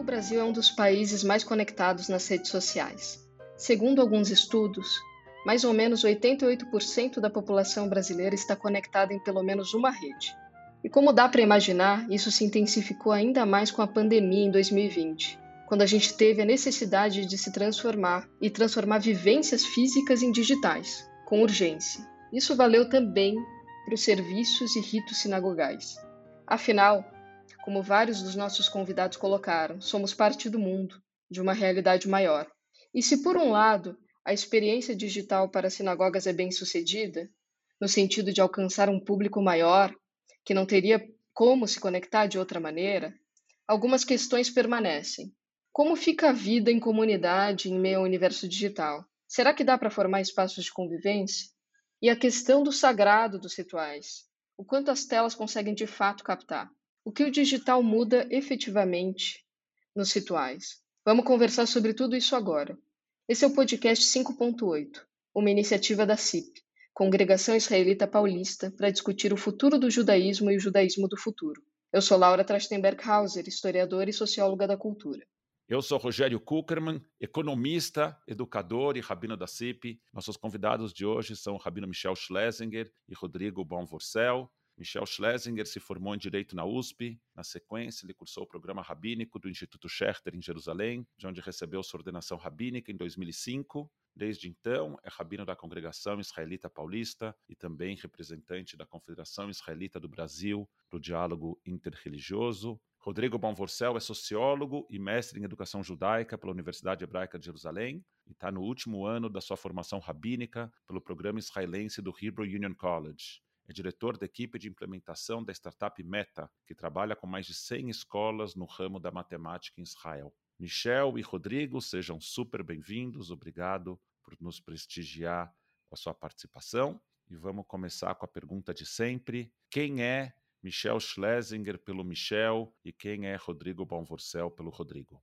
O Brasil é um dos países mais conectados nas redes sociais. Segundo alguns estudos, mais ou menos 88% da população brasileira está conectada em pelo menos uma rede. E como dá para imaginar, isso se intensificou ainda mais com a pandemia em 2020, quando a gente teve a necessidade de se transformar e transformar vivências físicas em digitais, com urgência. Isso valeu também para os serviços e ritos sinagogais. Afinal, como vários dos nossos convidados colocaram, somos parte do mundo, de uma realidade maior. E se, por um lado, a experiência digital para sinagogas é bem sucedida, no sentido de alcançar um público maior, que não teria como se conectar de outra maneira, algumas questões permanecem. Como fica a vida em comunidade em meio ao universo digital? Será que dá para formar espaços de convivência? E a questão do sagrado dos rituais. O quanto as telas conseguem de fato captar? O que o digital muda efetivamente nos rituais? Vamos conversar sobre tudo isso agora. Esse é o podcast 5.8, uma iniciativa da CIP, Congregação Israelita Paulista, para discutir o futuro do judaísmo e o judaísmo do futuro. Eu sou Laura Trachtenberg-Hauser, historiadora e socióloga da cultura. Eu sou Rogério Kuckerman, economista, educador e rabino da CIP. Nossos convidados de hoje são o rabino Michel Schlesinger e Rodrigo Bonvorcel, Michel Schlesinger se formou em Direito na USP. Na sequência, ele cursou o programa rabínico do Instituto Scherter em Jerusalém, de onde recebeu sua ordenação rabínica em 2005. Desde então, é rabino da Congregação Israelita Paulista e também representante da Confederação Israelita do Brasil para o Diálogo Interreligioso. Rodrigo Bonvorcel é sociólogo e mestre em educação judaica pela Universidade Hebraica de Jerusalém e está no último ano da sua formação rabínica pelo programa israelense do Hebrew Union College é diretor da equipe de implementação da startup Meta, que trabalha com mais de 100 escolas no ramo da matemática em Israel. Michel e Rodrigo, sejam super bem-vindos. Obrigado por nos prestigiar com a sua participação. E vamos começar com a pergunta de sempre: quem é Michel Schlesinger pelo Michel e quem é Rodrigo Bonvorcel pelo Rodrigo?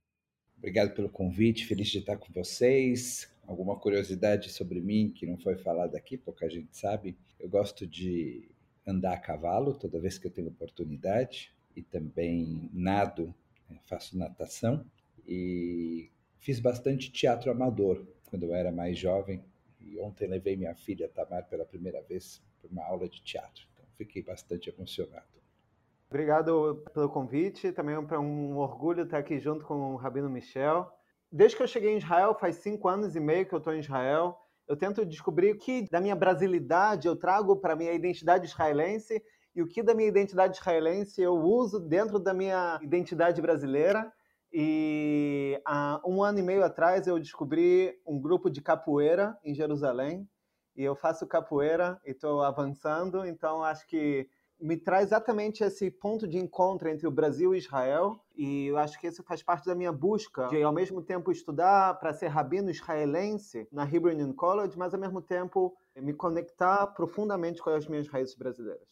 Obrigado pelo convite, feliz de estar com vocês alguma curiosidade sobre mim que não foi falada aqui, pouca gente sabe. Eu gosto de andar a cavalo toda vez que eu tenho oportunidade e também nado, né, faço natação e fiz bastante teatro amador quando eu era mais jovem. E ontem levei minha filha Tamar pela primeira vez para uma aula de teatro, então fiquei bastante emocionado. Obrigado pelo convite, também é um orgulho estar aqui junto com o Rabino Michel desde que eu cheguei em Israel, faz cinco anos e meio que eu estou em Israel, eu tento descobrir o que da minha brasilidade eu trago para a minha identidade israelense e o que da minha identidade israelense eu uso dentro da minha identidade brasileira. E há um ano e meio atrás eu descobri um grupo de capoeira em Jerusalém e eu faço capoeira e estou avançando, então acho que me traz exatamente esse ponto de encontro entre o Brasil e Israel, e eu acho que isso faz parte da minha busca de, ao mesmo tempo, estudar para ser rabino israelense na Hebrew Union College, mas, ao mesmo tempo, me conectar profundamente com as minhas raízes brasileiras.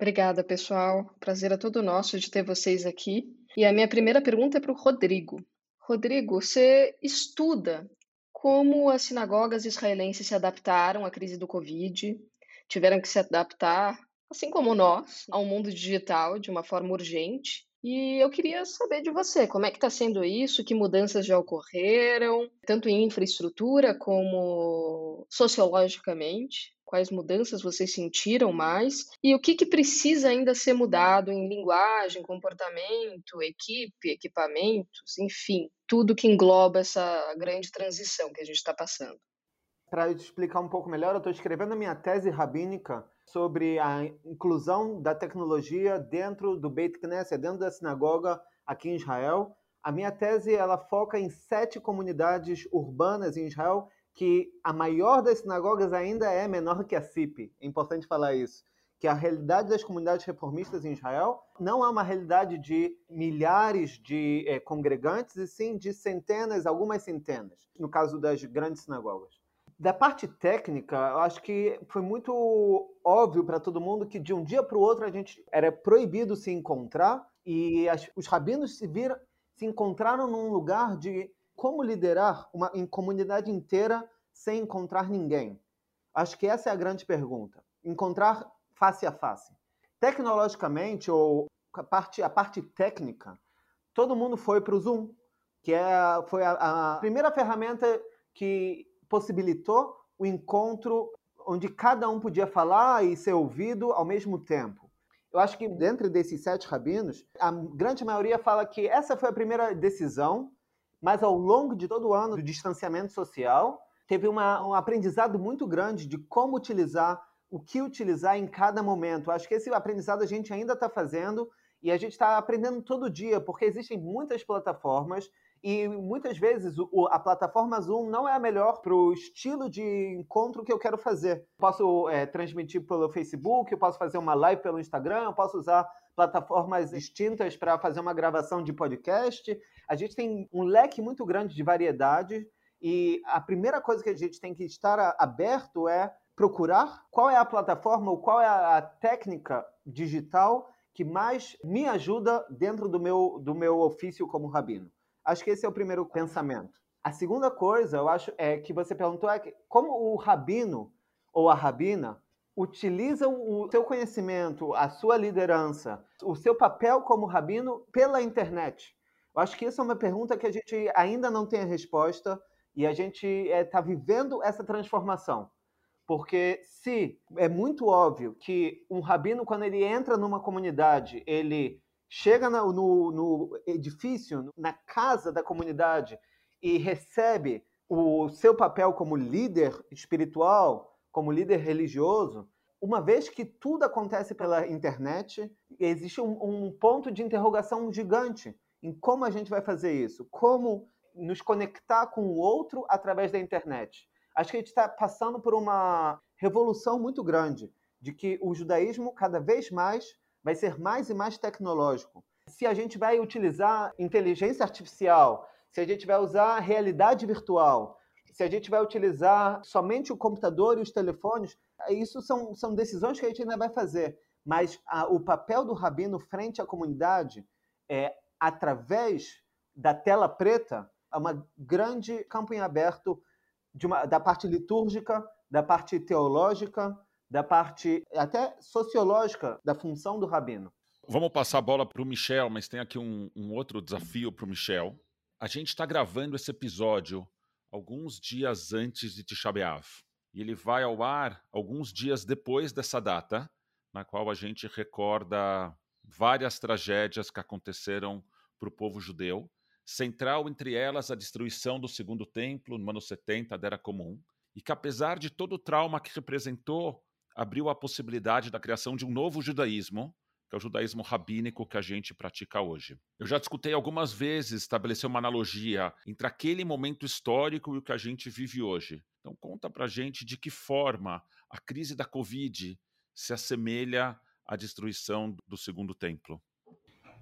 Obrigada, pessoal. Prazer é todo nosso de ter vocês aqui. E a minha primeira pergunta é para o Rodrigo. Rodrigo, você estuda como as sinagogas israelenses se adaptaram à crise do Covid, tiveram que se adaptar assim como nós, ao mundo digital de uma forma urgente. E eu queria saber de você, como é que está sendo isso, que mudanças já ocorreram, tanto em infraestrutura como sociologicamente, quais mudanças vocês sentiram mais e o que, que precisa ainda ser mudado em linguagem, comportamento, equipe, equipamentos, enfim, tudo que engloba essa grande transição que a gente está passando. Para explicar um pouco melhor, eu estou escrevendo a minha tese rabínica sobre a inclusão da tecnologia dentro do Beit Knesset, dentro da sinagoga aqui em Israel. A minha tese ela foca em sete comunidades urbanas em Israel, que a maior das sinagogas ainda é menor que a CIP. É importante falar isso. Que a realidade das comunidades reformistas em Israel não é uma realidade de milhares de é, congregantes, e sim de centenas, algumas centenas, no caso das grandes sinagogas. Da parte técnica, eu acho que foi muito óbvio para todo mundo que de um dia para o outro a gente era proibido se encontrar e as, os rabinos se viram, se encontraram num lugar de como liderar uma em comunidade inteira sem encontrar ninguém. Acho que essa é a grande pergunta. Encontrar face a face. Tecnologicamente ou a parte, a parte técnica, todo mundo foi para o Zoom, que é, foi a, a primeira ferramenta que possibilitou o encontro onde cada um podia falar e ser ouvido ao mesmo tempo. Eu acho que dentro desses sete rabinos, a grande maioria fala que essa foi a primeira decisão, mas ao longo de todo o ano do distanciamento social, teve uma, um aprendizado muito grande de como utilizar, o que utilizar em cada momento. Acho que esse aprendizado a gente ainda está fazendo e a gente está aprendendo todo dia, porque existem muitas plataformas e muitas vezes o, a plataforma Zoom não é a melhor para o estilo de encontro que eu quero fazer. Posso é, transmitir pelo Facebook, eu posso fazer uma live pelo Instagram, eu posso usar plataformas distintas para fazer uma gravação de podcast. A gente tem um leque muito grande de variedade e a primeira coisa que a gente tem que estar aberto é procurar qual é a plataforma ou qual é a técnica digital que mais me ajuda dentro do meu, do meu ofício como rabino. Acho que esse é o primeiro pensamento. A segunda coisa, eu acho, é que você perguntou é que, como o rabino ou a rabina utiliza o seu conhecimento, a sua liderança, o seu papel como rabino pela internet. Eu acho que isso é uma pergunta que a gente ainda não tem a resposta e a gente está é, vivendo essa transformação. Porque se é muito óbvio que um rabino, quando ele entra numa comunidade, ele chega no, no, no edifício, na casa da comunidade e recebe o seu papel como líder espiritual, como líder religioso, uma vez que tudo acontece pela internet, existe um, um, ponto de interrogação gigante em como a gente vai fazer isso, como nos conectar com o outro através da internet. Acho que a gente está passando por uma revolução muito grande, de que o judaísmo cada vez mais vai ser mais e mais tecnológico. Se a gente vai utilizar inteligência artificial, se a gente vai usar realidade virtual, se a gente vai utilizar somente o computador e os telefones, isso são, são decisões que a gente ainda vai fazer. Mas a, o papel do rabino frente à comunidade é através da tela preta, é uma grande campo em aberto uma, da parte litúrgica, da parte teológica, da parte até sociológica da função do rabino. Vamos passar a bola para o Michel, mas tem aqui um, um outro desafio para o Michel. A gente está gravando esse episódio alguns dias antes de Tisha B'Av. E ele vai ao ar alguns dias depois dessa data, na qual a gente recorda várias tragédias que aconteceram para o povo judeu. Central entre elas a destruição do segundo templo no ano 70 da Era Comum, e que apesar de todo o trauma que representou abriu a possibilidade da criação de um novo judaísmo, que é o judaísmo rabínico que a gente pratica hoje. Eu já discutei algumas vezes estabelecer uma analogia entre aquele momento histórico e o que a gente vive hoje. Então conta pra gente de que forma a crise da Covid se assemelha à destruição do segundo templo.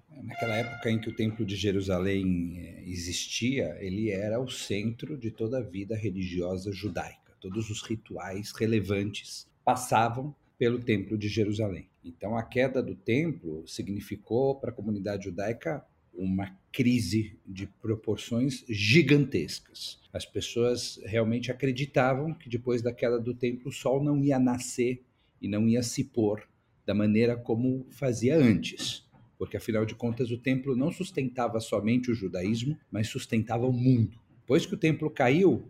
Naquela época em que o Templo de Jerusalém eh, existia, ele era o centro de toda a vida religiosa judaica. Todos os rituais relevantes passavam pelo Templo de Jerusalém. Então, a queda do templo significou para a comunidade judaica uma crise de proporções gigantescas. As pessoas realmente acreditavam que depois da queda do templo o sol não ia nascer e não ia se pôr da maneira como fazia antes, porque afinal de contas o templo não sustentava somente o judaísmo, mas sustentava o mundo. Depois que o templo caiu,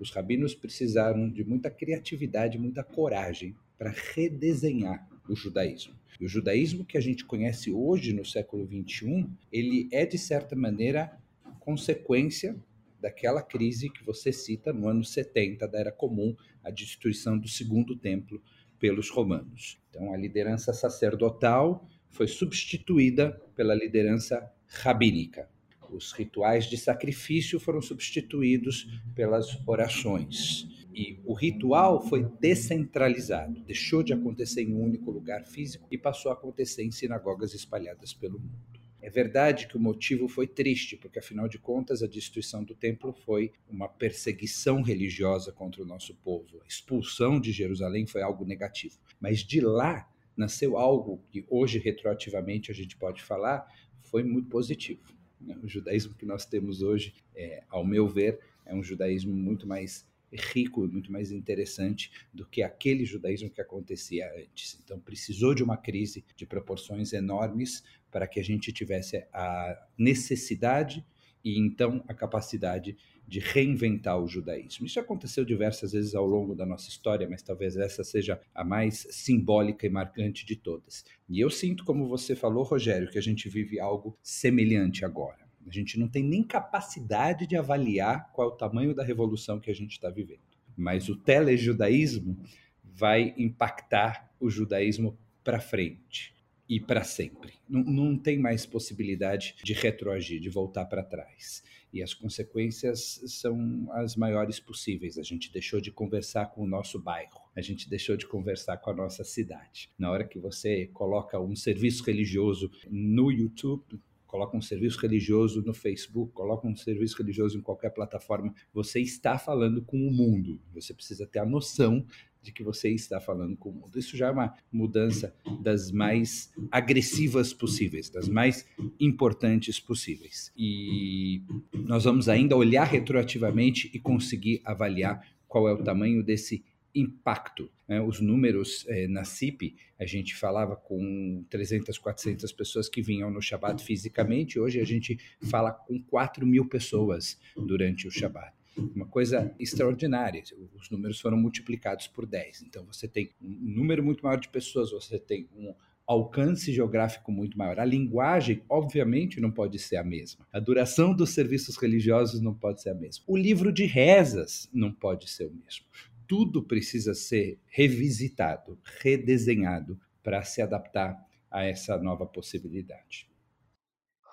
os rabinos precisaram de muita criatividade, muita coragem para redesenhar o judaísmo. E o judaísmo que a gente conhece hoje no século 21, ele é de certa maneira consequência daquela crise que você cita no ano 70 da Era Comum, a destruição do segundo templo pelos romanos. Então a liderança sacerdotal foi substituída pela liderança rabínica. Os rituais de sacrifício foram substituídos pelas orações. E o ritual foi descentralizado, deixou de acontecer em um único lugar físico e passou a acontecer em sinagogas espalhadas pelo mundo. É verdade que o motivo foi triste, porque afinal de contas a destruição do templo foi uma perseguição religiosa contra o nosso povo. A expulsão de Jerusalém foi algo negativo. Mas de lá nasceu algo que hoje retroativamente a gente pode falar foi muito positivo. Né? O judaísmo que nós temos hoje, é, ao meu ver, é um judaísmo muito mais rico e muito mais interessante do que aquele judaísmo que acontecia antes. Então, precisou de uma crise de proporções enormes para que a gente tivesse a necessidade e então a capacidade de reinventar o judaísmo. Isso aconteceu diversas vezes ao longo da nossa história, mas talvez essa seja a mais simbólica e marcante de todas. E eu sinto, como você falou, Rogério, que a gente vive algo semelhante agora. A gente não tem nem capacidade de avaliar qual é o tamanho da revolução que a gente está vivendo. Mas o telejudaísmo vai impactar o judaísmo para frente e para sempre. Não, não tem mais possibilidade de retroagir, de voltar para trás. E as consequências são as maiores possíveis. A gente deixou de conversar com o nosso bairro, a gente deixou de conversar com a nossa cidade. Na hora que você coloca um serviço religioso no YouTube, coloca um serviço religioso no Facebook, coloca um serviço religioso em qualquer plataforma, você está falando com o mundo. Você precisa ter a noção de que você está falando com o mundo. Isso já é uma mudança das mais agressivas possíveis, das mais importantes possíveis. E nós vamos ainda olhar retroativamente e conseguir avaliar qual é o tamanho desse impacto. Né? Os números eh, na CIP, a gente falava com 300, 400 pessoas que vinham no Shabat fisicamente, hoje a gente fala com 4 mil pessoas durante o Shabat uma coisa extraordinária. Os números foram multiplicados por 10. Então você tem um número muito maior de pessoas, você tem um alcance geográfico muito maior. A linguagem, obviamente, não pode ser a mesma. A duração dos serviços religiosos não pode ser a mesma. O livro de rezas não pode ser o mesmo. Tudo precisa ser revisitado, redesenhado para se adaptar a essa nova possibilidade.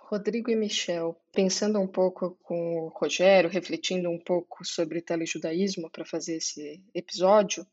Rodrigo e Michel, pensando um pouco com o Rogério, refletindo um pouco sobre telejudaísmo para fazer esse episódio,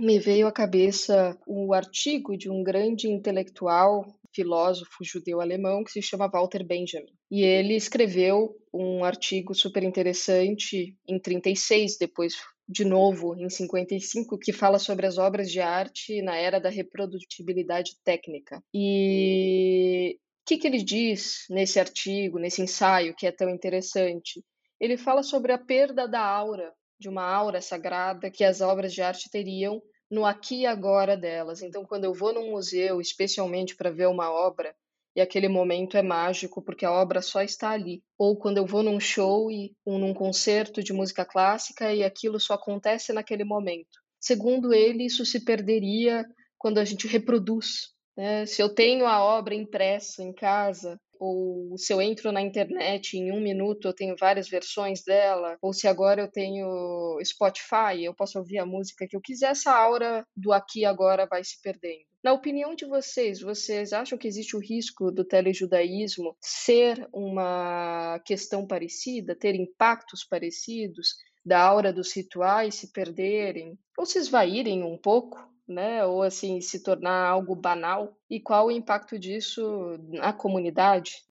me veio à cabeça o artigo de um grande intelectual, filósofo judeu-alemão que se chama Walter Benjamin. E ele escreveu um artigo super interessante em 36, depois de novo em 55, que fala sobre as obras de arte na era da reprodutibilidade técnica. E que, que ele diz nesse artigo, nesse ensaio que é tão interessante? Ele fala sobre a perda da aura, de uma aura sagrada que as obras de arte teriam no aqui e agora delas. Então, quando eu vou num museu, especialmente para ver uma obra, e aquele momento é mágico porque a obra só está ali. Ou quando eu vou num show e um, num concerto de música clássica e aquilo só acontece naquele momento. Segundo ele, isso se perderia quando a gente reproduz né? Se eu tenho a obra impressa em casa, ou se eu entro na internet em um minuto eu tenho várias versões dela, ou se agora eu tenho Spotify, eu posso ouvir a música que eu quiser, essa aura do aqui e agora vai se perdendo. Na opinião de vocês, vocês acham que existe o risco do telejudaísmo ser uma questão parecida, ter impactos parecidos, da aura dos rituais se perderem ou se esvaírem um pouco? Né? Ou assim, se tornar algo banal? E qual o impacto disso na comunidade?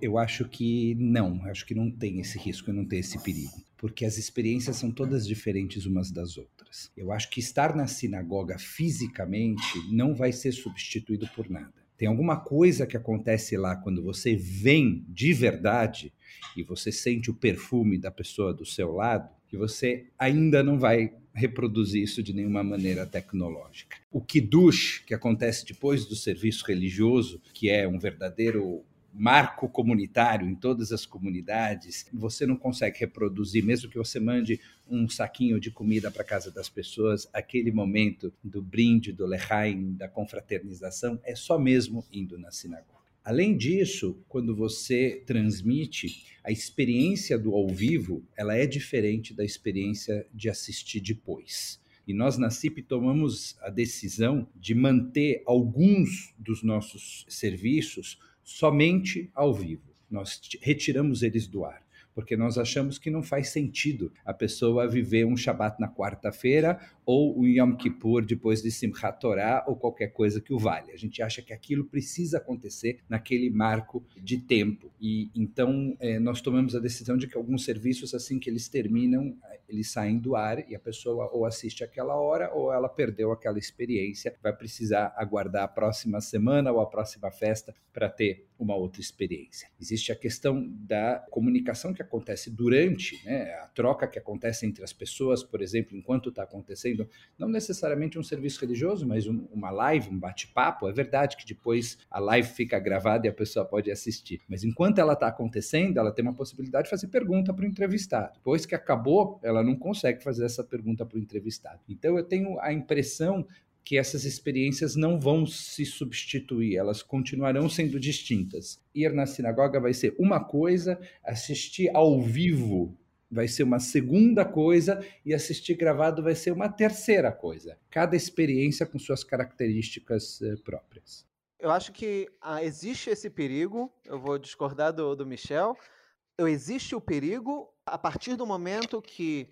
Eu acho que não, acho que não tem esse risco, não tem esse perigo, porque as experiências são todas diferentes umas das outras. Eu acho que estar na sinagoga fisicamente não vai ser substituído por nada. Tem alguma coisa que acontece lá quando você vem de verdade e você sente o perfume da pessoa do seu lado, que você ainda não vai reproduzir isso de nenhuma maneira tecnológica. O kiddush, que acontece depois do serviço religioso, que é um verdadeiro marco comunitário em todas as comunidades, você não consegue reproduzir, mesmo que você mande um saquinho de comida para casa das pessoas, aquele momento do brinde, do lehaim, da confraternização, é só mesmo indo na sinagoga. Além disso, quando você transmite, a experiência do ao vivo, ela é diferente da experiência de assistir depois. E nós na CIP tomamos a decisão de manter alguns dos nossos serviços somente ao vivo. Nós retiramos eles do ar porque nós achamos que não faz sentido a pessoa viver um Shabat na quarta-feira ou o Yom Kippur depois de Simchat Torah ou qualquer coisa que o valha. A gente acha que aquilo precisa acontecer naquele marco de tempo. E então é, nós tomamos a decisão de que alguns serviços, assim que eles terminam, eles saem do ar e a pessoa ou assiste aquela hora ou ela perdeu aquela experiência, vai precisar aguardar a próxima semana ou a próxima festa para ter uma outra experiência. Existe a questão da comunicação que acontece durante, né, a troca que acontece entre as pessoas, por exemplo, enquanto está acontecendo, não necessariamente um serviço religioso, mas um, uma live, um bate-papo. É verdade que depois a live fica gravada e a pessoa pode assistir, mas enquanto ela está acontecendo, ela tem uma possibilidade de fazer pergunta para o entrevistado. Depois que acabou, ela não consegue fazer essa pergunta para o entrevistado. Então eu tenho a impressão que essas experiências não vão se substituir, elas continuarão sendo distintas. Ir na sinagoga vai ser uma coisa, assistir ao vivo vai ser uma segunda coisa e assistir gravado vai ser uma terceira coisa. Cada experiência com suas características eh, próprias. Eu acho que ah, existe esse perigo, eu vou discordar do, do Michel, existe o perigo a partir do momento que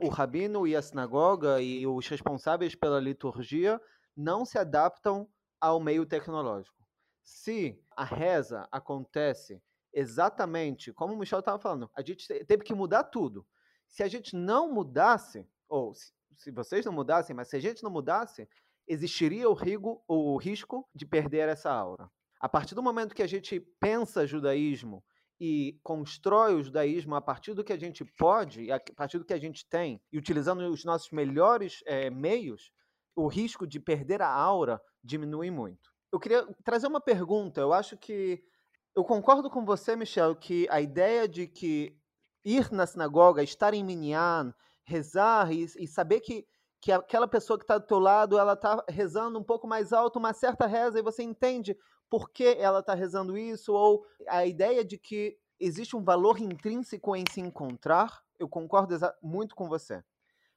o rabino e a sinagoga e os responsáveis pela liturgia não se adaptam ao meio tecnológico. Se a reza acontece exatamente como o Michel estava falando, a gente teve que mudar tudo. Se a gente não mudasse, ou se, se vocês não mudassem, mas se a gente não mudasse, existiria o, rigo, o risco de perder essa aura. A partir do momento que a gente pensa judaísmo e constrói o judaísmo a partir do que a gente pode, a partir do que a gente tem, e utilizando os nossos melhores é, meios, o risco de perder a aura diminui muito. Eu queria trazer uma pergunta. Eu acho que eu concordo com você, Michel, que a ideia de que ir na sinagoga, estar em minyan, rezar e, e saber que, que aquela pessoa que está do teu lado, ela está rezando um pouco mais alto, uma certa reza, e você entende por que ela está rezando isso, ou a ideia de que existe um valor intrínseco em se encontrar, eu concordo muito com você.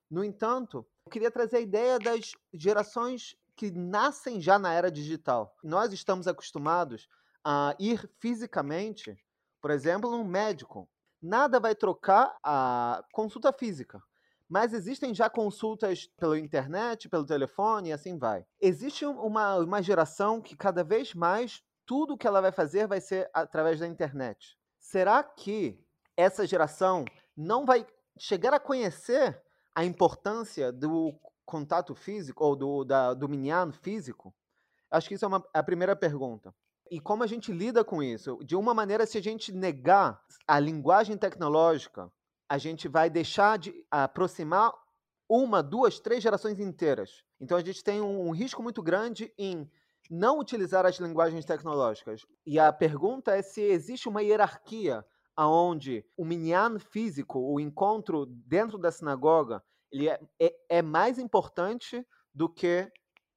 No entanto, eu queria trazer a ideia das gerações que nascem já na era digital. Nós estamos acostumados a ir fisicamente, por exemplo, num médico. Nada vai trocar a consulta física. Mas existem já consultas pela internet, pelo telefone e assim vai. Existe uma, uma geração que cada vez mais tudo que ela vai fazer vai ser através da internet. Será que essa geração não vai chegar a conhecer a importância do contato físico ou do, da, do físico? Acho que isso é uma, a primeira pergunta. E como a gente lida com isso? De uma maneira, se a gente negar a linguagem tecnológica, a gente vai deixar de aproximar uma, duas, três gerações inteiras. Então a gente tem um, um risco muito grande em não utilizar as linguagens tecnológicas. E a pergunta é se existe uma hierarquia aonde o minyan físico, o encontro dentro da sinagoga, ele é, é, é mais importante do que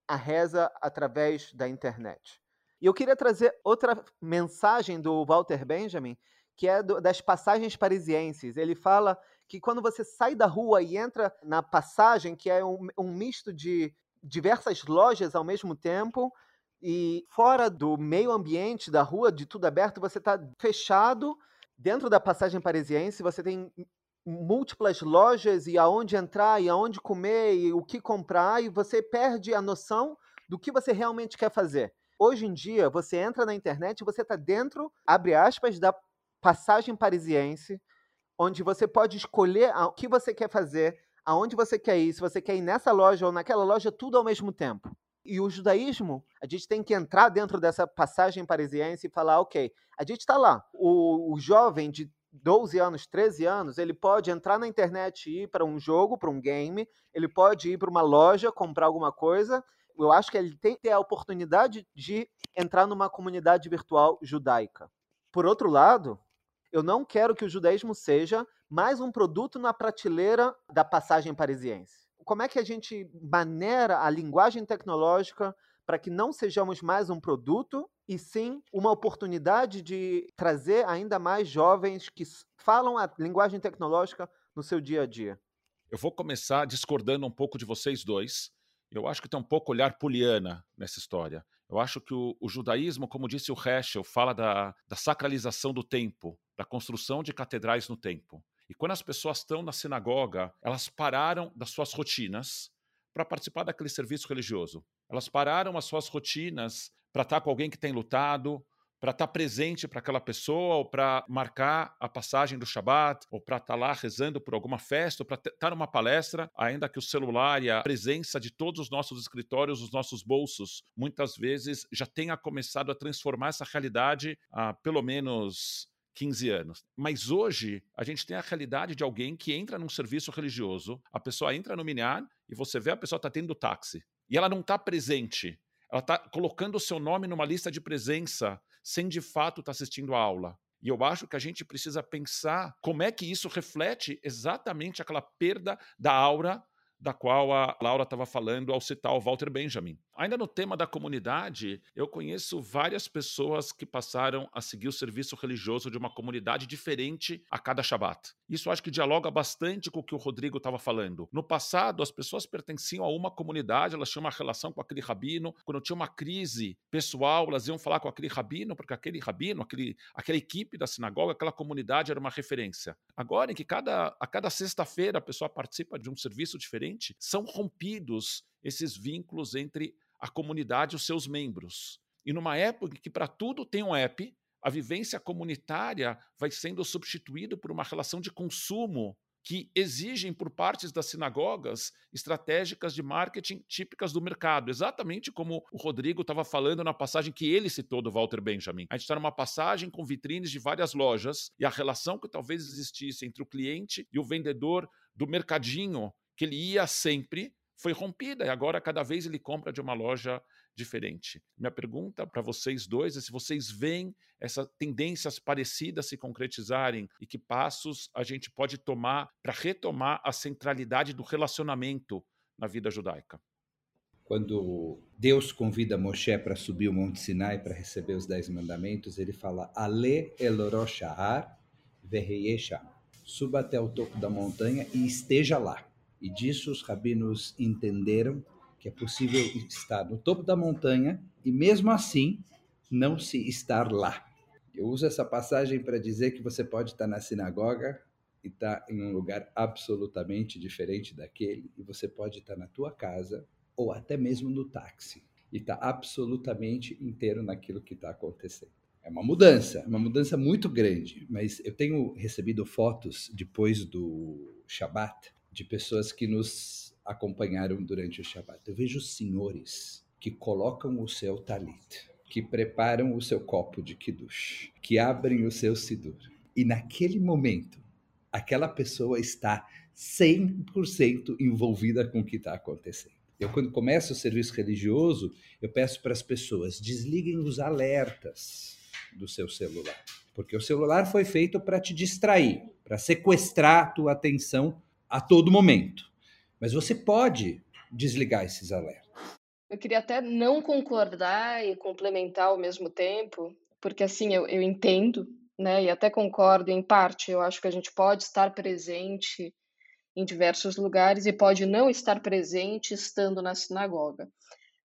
a reza através da internet. E eu queria trazer outra mensagem do Walter Benjamin, que é do, das passagens parisienses. Ele fala que quando você sai da rua e entra na passagem, que é um, um misto de diversas lojas ao mesmo tempo, e fora do meio ambiente da rua, de tudo aberto, você está fechado. Dentro da passagem parisiense, você tem múltiplas lojas e aonde entrar, e aonde comer, e o que comprar, e você perde a noção do que você realmente quer fazer. Hoje em dia, você entra na internet e você está dentro, abre aspas, da passagem parisiense, onde você pode escolher o que você quer fazer, aonde você quer ir, se você quer ir nessa loja ou naquela loja, tudo ao mesmo tempo. E o judaísmo, a gente tem que entrar dentro dessa passagem parisiense e falar, ok, a gente está lá. O, o, jovem de 12 anos, 13 anos, ele pode entrar na internet e ir para um jogo, para um game, ele pode ir para uma loja, comprar alguma coisa. Eu acho que ele tem que ter a oportunidade de entrar numa comunidade virtual judaica. Por outro lado, eu não quero que o judaísmo seja mais um produto na prateleira da passagem parisiense. Como é que a gente maneira a linguagem tecnológica para que não sejamos mais um produto e sim uma oportunidade de trazer ainda mais jovens que falam a linguagem tecnológica no seu dia a dia? Eu vou começar discordando um pouco de vocês dois. Eu acho que tem um pouco olhar poliana nessa história. Eu acho que o, o, judaísmo, como disse o Heschel, fala da, da sacralização do tempo, da construção de catedrais no tempo. E quando as pessoas estão na sinagoga, elas pararam das suas rotinas para participar daquele serviço religioso. Elas pararam as suas rotinas para estar com alguém que tem lutado, para estar presente para aquela pessoa, ou para marcar a passagem do Shabat, ou para estar lá rezando por alguma festa, ou para estar numa palestra, ainda que o celular e a presença de todos os nossos escritórios, os nossos bolsos, muitas vezes já tenha começado a transformar essa realidade há pelo menos 15 anos. Mas hoje a gente tem a realidade de alguém que entra num serviço religioso, a pessoa entra no minyan e você vê a pessoa está tendo táxi. E ela não está presente. Ela está colocando o seu nome numa lista de presença sem de fato estar tá assistindo a aula. E eu acho que a gente precisa pensar como é que isso reflete exatamente aquela perda da aura da qual a Laura estava falando ao citar o Walter Benjamin. Ainda no tema da comunidade, eu conheço várias pessoas que passaram a seguir o serviço religioso de uma comunidade diferente a cada Shabat. Isso acho que dialoga bastante com o que o Rodrigo estava falando. No passado, as pessoas pertenciam a uma comunidade, elas tinham uma relação com aquele rabino. Quando tinha uma crise pessoal, elas iam falar com aquele rabino, porque aquele rabino, aquele, aquela equipe da sinagoga, aquela comunidade era uma referência. Agora, em que cada, a cada sexta-feira a pessoa participa de um serviço diferente, são rompidos esses vínculos entre a comunidade e os seus membros. E numa época que para tudo tem um app, a vivência comunitária vai sendo substituída por uma relação de consumo que exigem por partes das sinagogas estratégicas de marketing típicas do mercado, exatamente como o Rodrigo estava falando na passagem que ele citou do Walter Benjamin. A gente está numa passagem com vitrines de várias lojas e a relação que talvez existisse entre o cliente e o vendedor do mercadinho que ele ia sempre foi rompida e agora cada vez ele compra de uma loja diferente. Minha pergunta para vocês dois é se vocês veem essas tendências parecidas se concretizarem e que passos a gente pode tomar para retomar a centralidade do relacionamento na vida judaica. Quando Deus convida Moshe para subir o Monte Sinai para receber os Dez Mandamentos, ele fala: Ale el Roshahar veheyesha. Suba até o topo da montanha e esteja lá. E disso os rabinos entenderam que é possível estar no topo da montanha e mesmo assim não se estar lá. Eu uso essa passagem para dizer que você pode estar na sinagoga e estar em um lugar absolutamente diferente daquele, e você pode estar na tua casa ou até mesmo no táxi e estar absolutamente inteiro naquilo que está acontecendo. É uma mudança, uma mudança muito grande, mas eu tenho recebido fotos depois do Shabat de pessoas que nos acompanharam durante o Shabat. Eu vejo senhores que colocam o seu talit, que preparam o seu copo de kiddush, que abrem o seu sidur. E naquele momento, aquela pessoa está 100% envolvida com o que está acontecendo. Eu, quando começo o serviço religioso, eu peço para as pessoas, desliguem os alertas do seu celular. Porque o celular foi feito para te distrair, para sequestrar a tua atenção a todo momento. Mas você pode desligar esses alertas. Eu queria até não concordar e complementar ao mesmo tempo, porque assim eu, eu entendo, né, e até concordo em parte. Eu acho que a gente pode estar presente em diversos lugares e pode não estar presente estando na sinagoga.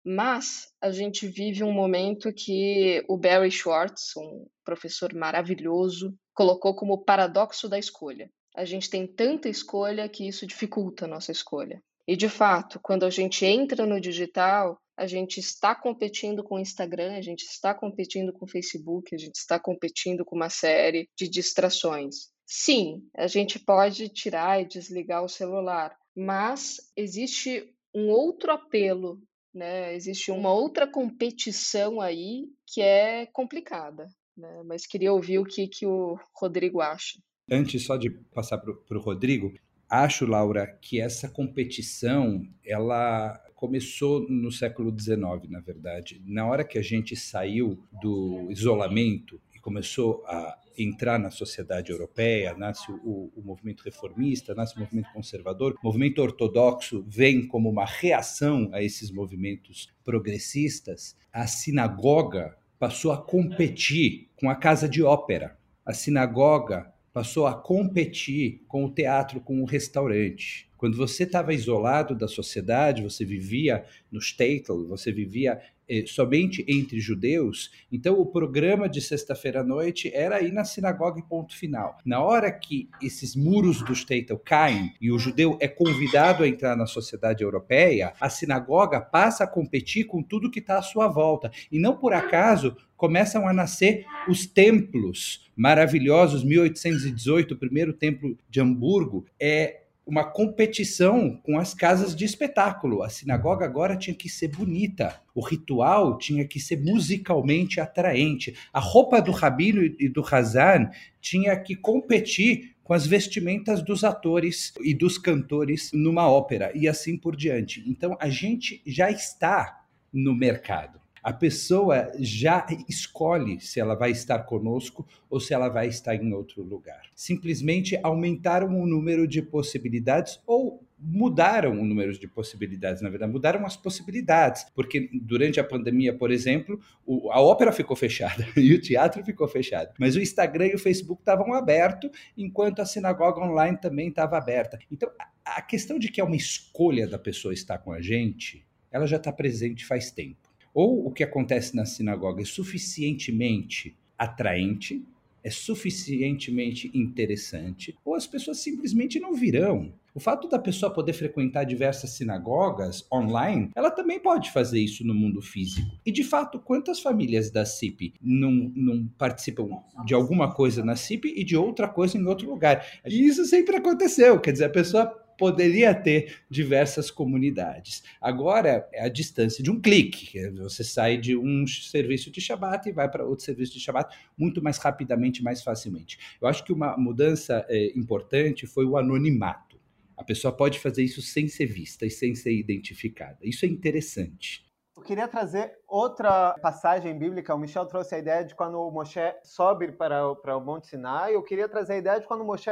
Mas a gente vive um momento que o Barry Schwartz, um professor maravilhoso, colocou como paradoxo da escolha a gente tem tanta escolha que isso dificulta a nossa escolha. E de fato, quando a gente entra no digital, a gente está competindo com o Instagram, a gente está competindo com o Facebook, a gente está competindo com uma série de distrações. Sim, a gente pode tirar e desligar o celular, mas existe um outro apelo, né? Existe uma outra competição aí que é complicada, né? Mas queria ouvir o que, que o Rodrigo acha. Antes só de passar para o Rodrigo, acho, Laura, que essa competição ela começou no século XIX, na verdade. Na hora que a gente saiu do isolamento e começou a entrar na sociedade europeia, nasce o, o, movimento reformista, nasce o movimento conservador, o movimento ortodoxo vem como uma reação a esses movimentos progressistas. A sinagoga passou a competir com a casa de ópera. A sinagoga passou a competir com o teatro, com o restaurante. Quando você estava isolado da sociedade, você vivia no shtetl, você vivia somente entre judeus, então o programa de sexta-feira à noite era ir na sinagoga e ponto final. Na hora que esses muros do shtetl caem e o judeu é convidado a entrar na sociedade europeia, a sinagoga passa a competir com tudo que está à sua volta. E não por acaso começam a nascer os templos maravilhosos. 1818, o primeiro templo de Hamburgo, é uma competição com as casas de espetáculo. A sinagoga agora tinha que ser bonita, o ritual tinha que ser musicalmente atraente. A roupa do rabino e do Hazan tinha que competir com as vestimentas dos atores e dos cantores numa ópera e assim por diante. Então a gente já está no mercado a pessoa já escolhe se ela vai estar conosco ou se ela vai estar em outro lugar. Simplesmente aumentaram o número de possibilidades ou mudaram o número de possibilidades, na verdade, mudaram as possibilidades, porque durante a pandemia, por exemplo, o, a ópera ficou fechada e o teatro ficou fechado, mas o Instagram e o Facebook estavam abertos, enquanto a sinagoga online também estava aberta. Então, a, a questão de que é uma escolha da pessoa estar com a gente, ela já está presente faz tempo ou o que acontece na sinagoga é suficientemente atraente, é suficientemente interessante, ou as pessoas simplesmente não virão. O fato da pessoa poder frequentar diversas sinagogas online, ela também pode fazer isso no mundo físico. E de fato, quantas famílias da CIP não, não participam de alguma coisa na CIP e de outra coisa em outro lugar? E isso sempre aconteceu. Quer dizer, a pessoa poderia ter diversas comunidades. Agora é a distância de um clique. Você sai de um serviço de Shabbat e vai para outro serviço de Shabbat muito mais rapidamente, mais facilmente. Eu acho que uma mudança é, importante foi o anonimato. A pessoa pode fazer isso sem ser vista e sem ser identificada. Isso é interessante. Eu queria trazer outra passagem bíblica. O Michel trouxe a ideia de quando o Moshe sobe para, para o Monte Sinai. Eu queria trazer a ideia de quando o Moshe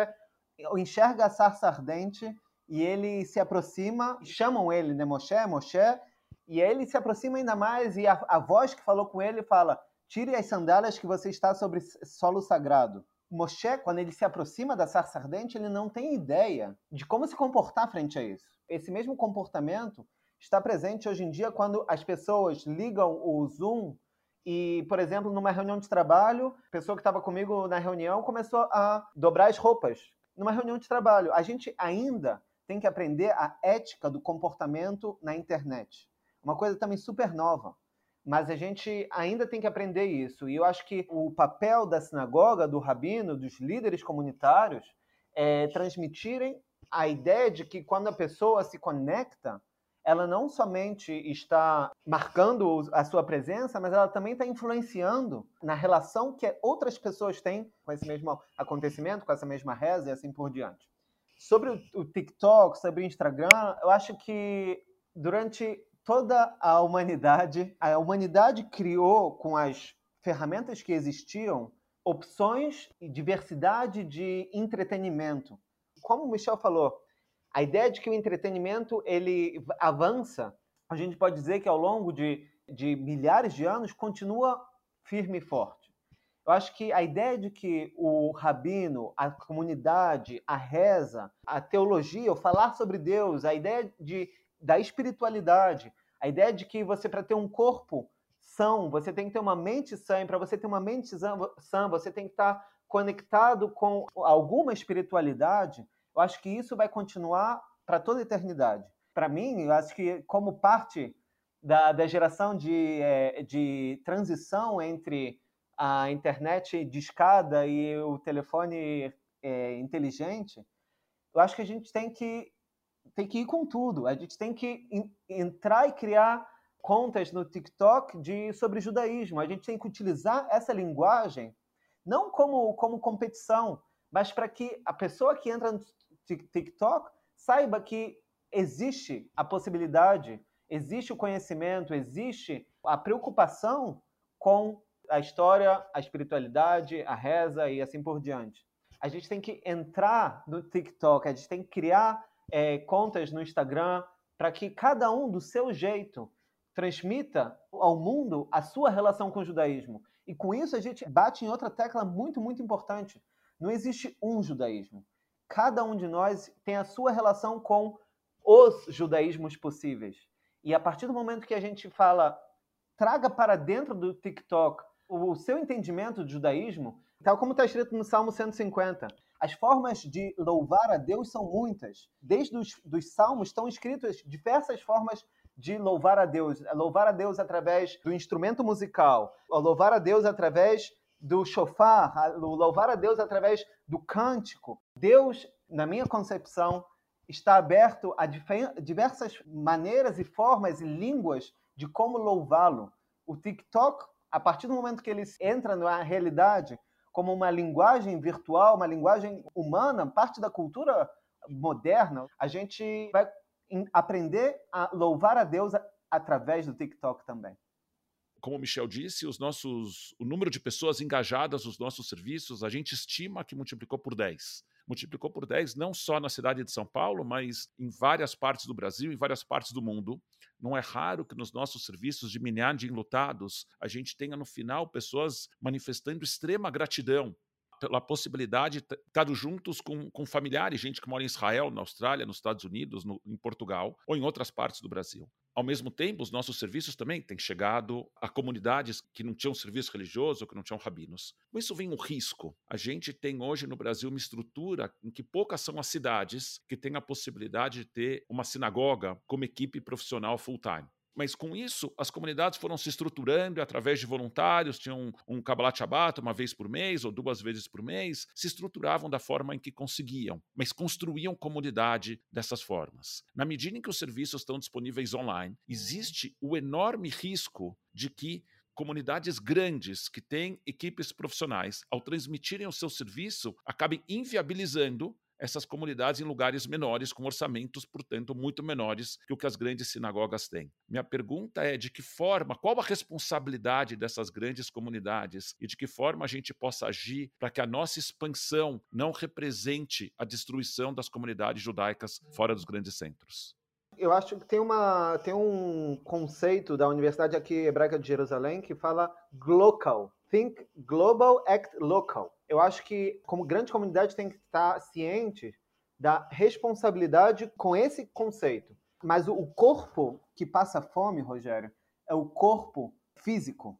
enxerga a sarça ardente e ele se aproxima, chamam ele, né, Moshe, Moshe, e ele se aproxima ainda mais e a, a voz que falou com ele fala: "Tire as sandálias que você está sobre solo sagrado". Moshe, quando ele se aproxima da sarça ardente, ele não tem ideia de como se comportar frente a isso. Esse mesmo comportamento está presente hoje em dia quando as pessoas ligam o Zoom e, por exemplo, numa reunião de trabalho, a pessoa que estava comigo na reunião começou a dobrar as roupas. Numa reunião de trabalho, a gente ainda tem que aprender a ética do comportamento na internet. Uma coisa também super nova. Mas a gente ainda tem que aprender isso. E eu acho que o papel da sinagoga, do rabino, dos líderes comunitários, é transmitirem a ideia de que quando a pessoa se conecta, ela não somente está marcando a sua presença, mas ela também está influenciando na relação que outras pessoas têm com esse mesmo acontecimento, com essa mesma reza e assim por diante. Sobre o, TikTok, sobre o Instagram, eu acho que durante toda a humanidade, a humanidade criou com as ferramentas que existiam opções e diversidade de entretenimento. Como o Michel falou, a ideia de que o entretenimento ele avança, a gente pode dizer que ao longo de, de milhares de anos continua firme e forte. Eu acho que a ideia de que o rabino, a comunidade, a reza, a teologia, o falar sobre Deus, a ideia de, da espiritualidade, a ideia de que você, para ter um corpo são, você tem que ter uma mente sã, e para você ter uma mente sã, você tem que estar conectado com alguma espiritualidade, eu acho que isso vai continuar para toda a eternidade. Para mim, eu acho que como parte da, da geração de, é, de transição entre a internet de escada e o telefone é, inteligente, eu acho que a gente tem que, tem que ir com tudo. A gente tem que entrar e criar contas no TikTok de, sobre judaísmo. A gente tem que utilizar essa linguagem não como, como competição, mas para que a pessoa que entra no TikTok saiba que existe a possibilidade, existe o conhecimento, existe a preocupação com a história, a espiritualidade, a reza e assim por diante. A gente tem que entrar no TikTok, a gente tem que criar é, contas no Instagram para que cada um, do seu jeito, transmita ao mundo a sua relação com o judaísmo. E com isso a gente bate em outra tecla muito, muito importante. Não existe um judaísmo. cada um de nós tem a sua relação com os judaísmos possíveis. E a partir do momento que a gente fala, traga para dentro do TikTok o seu entendimento de judaísmo, tal como está escrito no Salmo 150. As formas de louvar a Deus são muitas. Desde os dos salmos estão escritas diversas formas de louvar a Deus. Louvar a Deus através do instrumento musical, louvar a Deus através do shofar, louvar a Deus através do cântico. Deus, na minha concepção, está aberto a diversas maneiras e formas e línguas de como louvá-lo. O TikTok, a partir do momento que ele entra na realidade como uma linguagem virtual, uma linguagem humana, parte da cultura moderna, a gente vai aprender a louvar a Deus através do TikTok também como o Michel disse, os nossos, o número de pessoas engajadas nos nossos serviços, a gente estima que multiplicou por 10. Multiplicou por 10 não só na cidade de São Paulo, mas em várias partes do Brasil e várias partes do mundo. Não é raro que nos nossos serviços de minhagem lutados a gente tenha no final pessoas manifestando extrema gratidão pela possibilidade de estar juntos com, com familiares, gente que mora em Israel, na Austrália, nos Estados Unidos, no, em Portugal ou em outras partes do Brasil. Ao mesmo tempo, os nossos serviços também têm chegado a comunidades que não tinham serviço religioso, que não tinham rabinos. Com isso vem um risco. A gente tem hoje no Brasil uma estrutura em que poucas são as cidades que têm a possibilidade de ter uma sinagoga como equipe profissional full-time. Mas com isso, as comunidades foram se estruturando através de voluntários, tinham um Kabbalat Shabbat uma vez por mês ou duas vezes por mês, se estruturavam da forma em que conseguiam, mas construíam comunidade dessas formas. Na medida em que os serviços estão disponíveis online, existe o enorme risco de que comunidades grandes que têm equipes profissionais, ao transmitirem o seu serviço, acabem inviabilizando essas comunidades em lugares menores, com orçamentos, portanto, muito menores que o que as grandes sinagogas têm. Minha pergunta é de que forma, qual a responsabilidade dessas grandes comunidades e de que forma a gente possa agir para que a nossa expansão não represente a destruição das comunidades judaicas fora dos grandes centros? Eu acho que tem, uma, tem um conceito da Universidade aqui Hebraica de Jerusalém que fala glocal. Think global, act local eu acho que, como grande comunidade, tem que estar ciente da responsabilidade com esse conceito. Mas o corpo que passa fome, Rogério, é o corpo físico.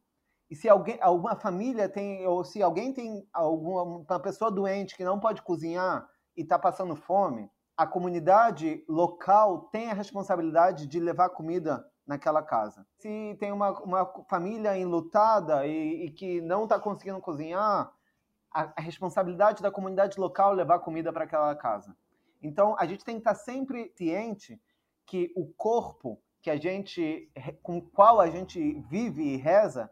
E se alguém, alguma família tem, ou se alguém tem alguma uma pessoa doente que não pode cozinhar e está passando fome, a comunidade local tem a responsabilidade de levar comida naquela casa. Se tem uma, uma família enlutada e, e que não está conseguindo cozinhar, a, a responsabilidade da comunidade local levar comida para aquela casa. Então, a gente tem que estar sempre ciente que o corpo que a gente, com o qual a gente vive e reza,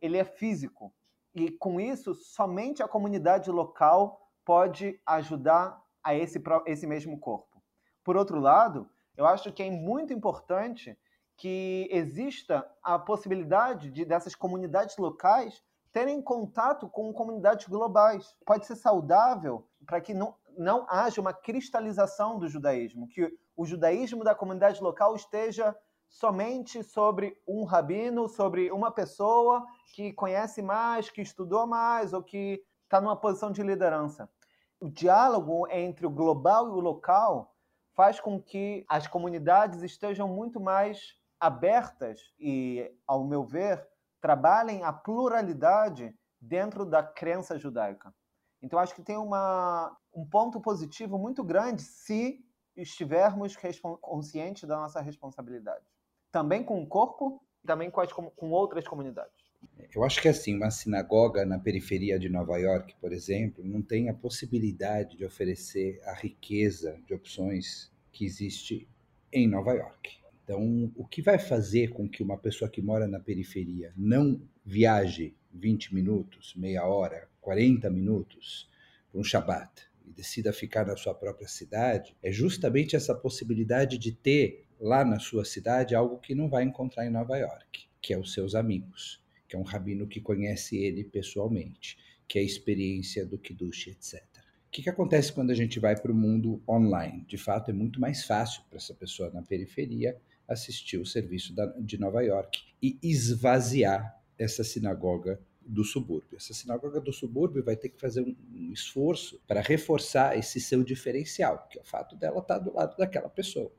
ele é físico. E com isso, somente a comunidade local pode ajudar a esse, esse mesmo corpo. Por outro lado, eu acho que é muito importante que exista a possibilidade de dessas comunidades locais terem contato com comunidades globais. Pode ser saudável para que não, não haja uma cristalização do judaísmo, que o judaísmo da comunidade local esteja somente sobre um rabino, sobre uma pessoa que conhece mais, que estudou mais ou que está numa posição de liderança. O diálogo entre o global e o local faz com que as comunidades estejam muito mais abertas e, ao meu ver, trabalhem a pluralidade dentro da crença judaica. Então, acho que tem uma, um ponto positivo muito grande se estivermos conscientes da nossa responsabilidade. Também com o corpo, também com, as, com outras comunidades. Eu acho que assim, uma sinagoga na periferia de Nova York, por exemplo, não tem a possibilidade de oferecer a riqueza de opções que existe em Nova York. Então, o que vai fazer com que uma pessoa que mora na periferia não viaje 20 minutos, meia hora, 40 minutos para um Shabat e decida ficar na sua própria cidade é justamente essa possibilidade de ter lá na sua cidade algo que não vai encontrar em Nova York, que é os seus amigos, que é um rabino que conhece ele pessoalmente, que é a experiência do Kiddush, etc. O que, que acontece quando a gente vai para o mundo online? De fato, é muito mais fácil para essa pessoa na periferia assistir o serviço da, de Nova York e esvaziar essa sinagoga do subúrbio. Essa sinagoga do subúrbio vai ter que fazer um, um esforço para reforçar esse seu diferencial, que é o fato dela estar do lado daquela pessoa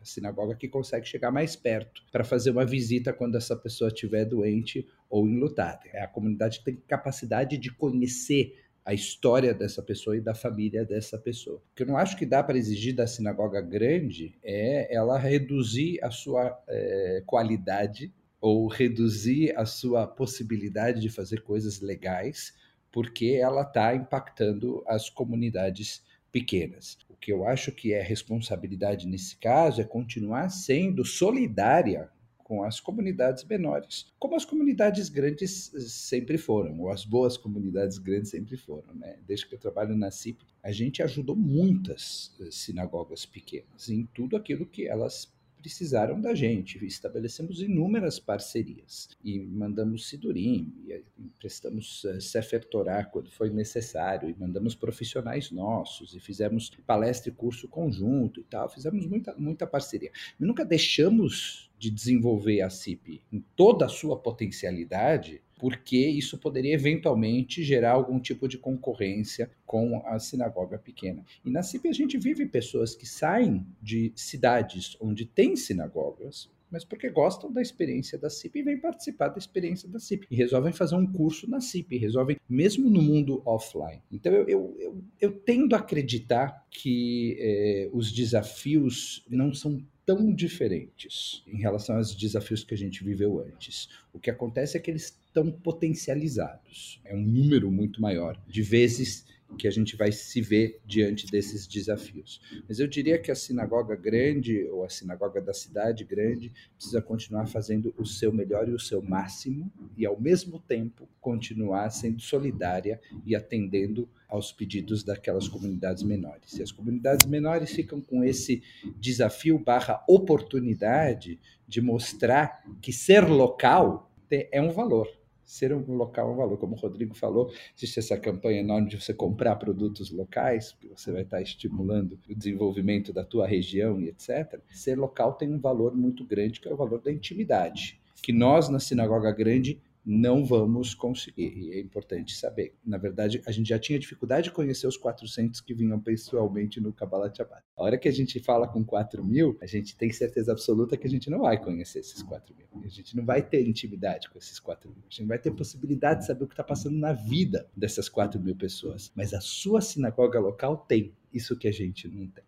a sinagoga que consegue chegar mais perto para fazer uma visita quando essa pessoa estiver doente ou enlutada. É a comunidade que tem capacidade de conhecer a história dessa pessoa e da família dessa pessoa. O que eu não acho que dá para exigir da sinagoga grande é ela reduzir a sua é, qualidade ou reduzir a sua possibilidade de fazer coisas legais, porque ela está impactando as comunidades pequenas. O que eu acho que é responsabilidade nesse caso é continuar sendo solidária com as comunidades menores, como as comunidades grandes sempre foram, ou as boas comunidades grandes sempre foram. Né? Desde que eu trabalho na CIP, a gente ajudou muitas eh, sinagogas pequenas em tudo aquilo que elas precisaram da gente. Estabelecemos inúmeras parcerias e mandamos Sidurim, e prestamos uh, Sefer Torah quando foi necessário, e mandamos profissionais nossos, e fizemos palestra e curso conjunto e tal. Fizemos muita, muita parceria. E nunca deixamos de desenvolver a CIP em toda a sua potencialidade porque isso poderia eventualmente gerar algum tipo de concorrência com a sinagoga pequena. E na CIP a gente vive pessoas que saem de cidades onde tem sinagogas, mas porque gostam da experiência da CIP e vêm participar da experiência da CIP. E resolvem fazer um curso na CIP, resolvem, mesmo no mundo offline. Então eu, eu, eu, eu tendo a acreditar que eh, os desafios não são tão diferentes em relação aos desafios que a gente viveu antes. O que acontece é que eles estão potencializados. É um número muito maior de vezes que a gente vai se ver diante desses desafios. Mas eu diria que a sinagoga grande ou a sinagoga da cidade grande precisa continuar fazendo o seu melhor e o seu máximo e ao mesmo tempo continuar sendo solidária e atendendo aos pedidos daquelas comunidades menores. E as comunidades menores ficam com esse desafio barra oportunidade de mostrar que ser local é um valor ser um local um valor. Como o Rodrigo falou, existe essa campanha enorme de você comprar produtos locais, que você vai estar estimulando o desenvolvimento da tua região e etc. Ser local tem um valor muito grande, que é o valor da intimidade, que nós na Sinagoga Grande não vamos conseguir. E é importante saber. Na verdade, a gente já tinha dificuldade de conhecer os 400 que vinham pessoalmente no Kabbalah Shabbat. A hora que a gente fala com 4 mil, a gente tem certeza absoluta que a gente não vai conhecer esses 4 mil. A gente não vai ter intimidade com esses 4 mil. A gente não vai ter possibilidade de saber o que está passando na vida dessas 4 mil pessoas. Mas a sua sinagoga local tem isso que a gente não tem.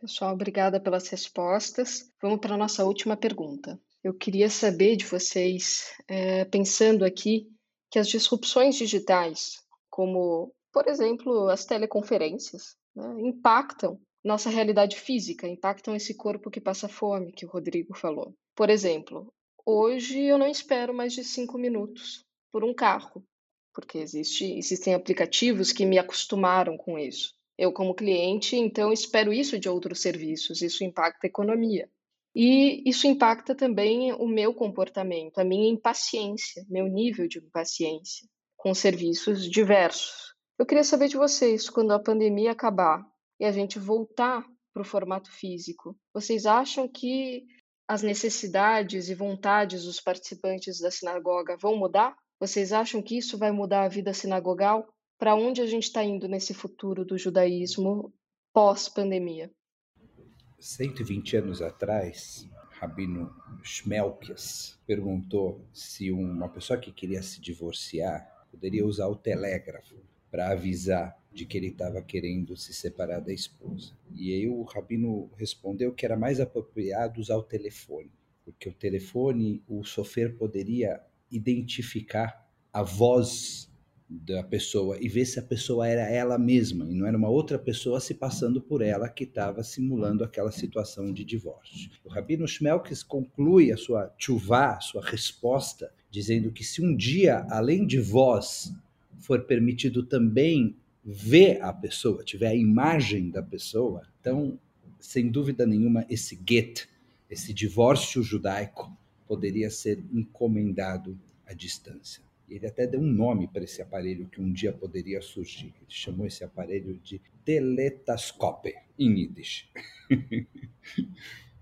Pessoal, obrigada pelas respostas. Vamos para a nossa última pergunta. Eu queria saber de vocês, é, pensando aqui, que as disrupções digitais, como, por exemplo, as teleconferências, né, impactam nossa realidade física, impactam esse corpo que passa fome, que o Rodrigo falou. Por exemplo, hoje eu não espero mais de cinco minutos por um carro, porque existe, existem aplicativos que me acostumaram com isso. Eu, como cliente, então espero isso de outros serviços, isso impacta a economia. E isso impacta também o meu comportamento, a minha impaciência, meu nível de impaciência com serviços diversos. Eu queria saber de vocês, quando a pandemia acabar e a gente voltar para o formato físico, vocês acham que as necessidades e vontades dos participantes da sinagoga vão mudar? Vocês acham que isso vai mudar a vida sinagogal? Para onde a gente está indo nesse futuro do judaísmo pós-pandemia? 120 anos atrás, Rabino Schmelkes perguntou se uma pessoa que queria se divorciar poderia usar o telégrafo para avisar de que ele estava querendo se separar da esposa. E aí o Rabino respondeu que era mais apropriado usar o telefone, porque o telefone, o sofer poderia identificar a voz da pessoa e ver se a pessoa era ela mesma e não era uma outra pessoa se passando por ela que estava simulando aquela situação de divórcio. O Rabino Schmelkes conclui a sua chuvá, a sua resposta, dizendo que se um dia, além de voz, for permitido também ver a pessoa, tiver a imagem da pessoa, então, sem dúvida nenhuma, esse get, esse divórcio judaico, poderia ser encomendado à distância. Ele até deu um nome para esse aparelho que um dia poderia surgir. Ele chamou esse aparelho de teletascope, em Yiddish.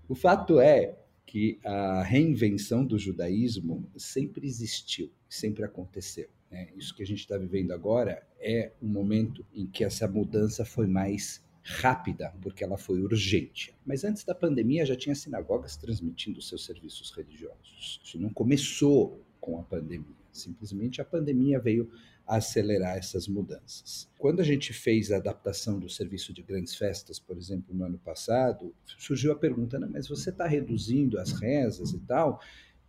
o fato é que a reinvenção do judaísmo sempre existiu, sempre aconteceu. Né? Isso que a gente está vivendo agora é um momento em que essa mudança foi mais rápida, porque ela foi urgente. Mas antes da pandemia já tinha sinagogas transmitindo seus serviços religiosos. Isso não começou com a pandemia. Simplesmente a pandemia veio acelerar essas mudanças. Quando a gente fez a adaptação do serviço de grandes festas, por exemplo, no ano passado, surgiu a pergunta: mas você está reduzindo as rezas e tal?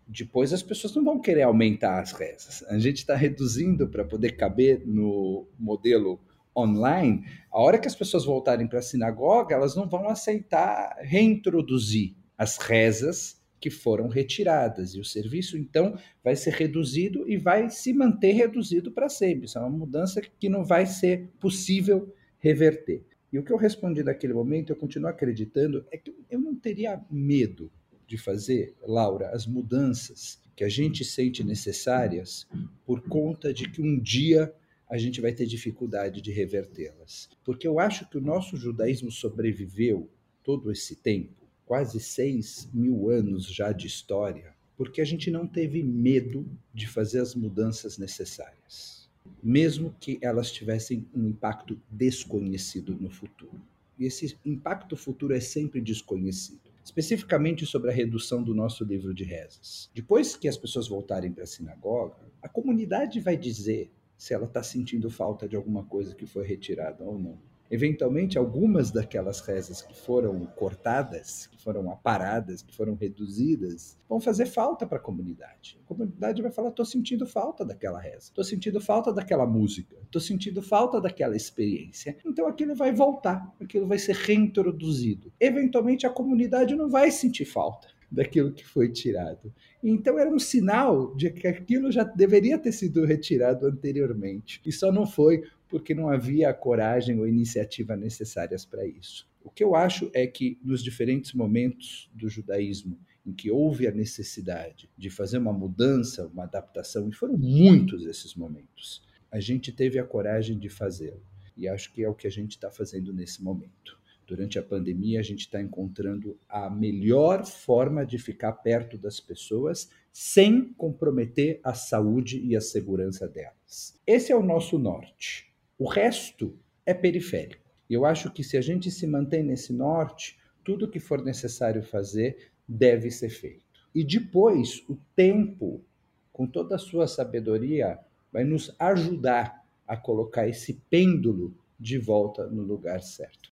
Depois as pessoas não vão querer aumentar as rezas. A gente está reduzindo para poder caber no modelo online. A hora que as pessoas voltarem para a sinagoga, elas não vão aceitar reintroduzir as rezas que foram retiradas. E o serviço, então, vai ser reduzido e vai se manter reduzido para sempre. Isso é uma mudança que não vai ser possível reverter. E o que eu respondi naquele momento, eu continuo acreditando, é que eu não teria medo de fazer, Laura, as mudanças que a gente sente necessárias por conta de que um dia a gente vai ter dificuldade de revertê-las. Porque eu acho que o nosso judaísmo sobreviveu todo esse tempo, quase seis mil anos já de história, porque a gente não teve medo de fazer as mudanças necessárias, mesmo que elas tivessem um impacto desconhecido no futuro. E esse impacto futuro é sempre desconhecido especificamente sobre a redução do nosso livro de rezas. Depois que as pessoas voltarem para a sinagoga, a comunidade vai dizer se ela está sentindo falta de alguma coisa que foi retirada ou não. Eventualmente, algumas daquelas rezas que foram cortadas, que foram aparadas, que foram reduzidas, vão fazer falta para a comunidade. A comunidade vai falar: estou sentindo falta daquela reza, estou sentindo falta daquela música, estou sentindo falta daquela experiência. Então aquilo vai voltar, aquilo vai ser reintroduzido. Eventualmente, a comunidade não vai sentir falta daquilo que foi tirado. Então era um sinal de que aquilo já deveria ter sido retirado anteriormente. E só não foi porque não havia a coragem ou iniciativa necessárias para isso. O que eu acho é que nos diferentes momentos do judaísmo em que houve a necessidade de fazer uma mudança, uma adaptação, e foram muitos esses momentos, a gente teve a coragem de fazê-lo. E acho que é o que a gente está fazendo nesse momento. Durante a pandemia, a gente está encontrando a melhor forma de ficar perto das pessoas sem comprometer a saúde e a segurança delas. Esse é o nosso norte. O resto é periférico. E eu acho que se a gente se mantém nesse norte, tudo que for necessário fazer deve ser feito. E depois, o tempo, com toda a sua sabedoria, vai nos ajudar a colocar esse pêndulo de volta no lugar certo.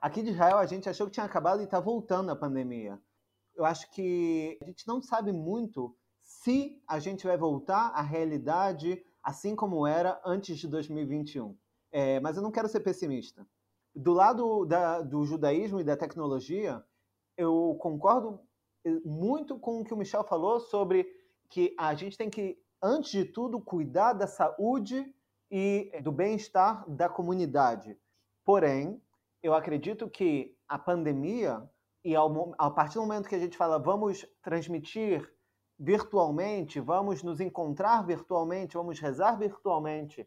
Aqui de Israel, a gente achou que tinha acabado e está voltando a pandemia. Eu acho que a gente não sabe muito se a gente vai voltar à realidade assim como era antes de 2021. É, mas eu não quero ser pessimista. Do lado da, do judaísmo e da tecnologia, eu concordo eh, muito com o que o Michel falou sobre que a gente tem que, antes de tudo, cuidar da saúde e do bem-estar da comunidade. Porém, eu acredito que a pandemia, e ao, a partir do momento que a gente fala vamos transmitir virtualmente, vamos nos encontrar virtualmente, vamos rezar virtualmente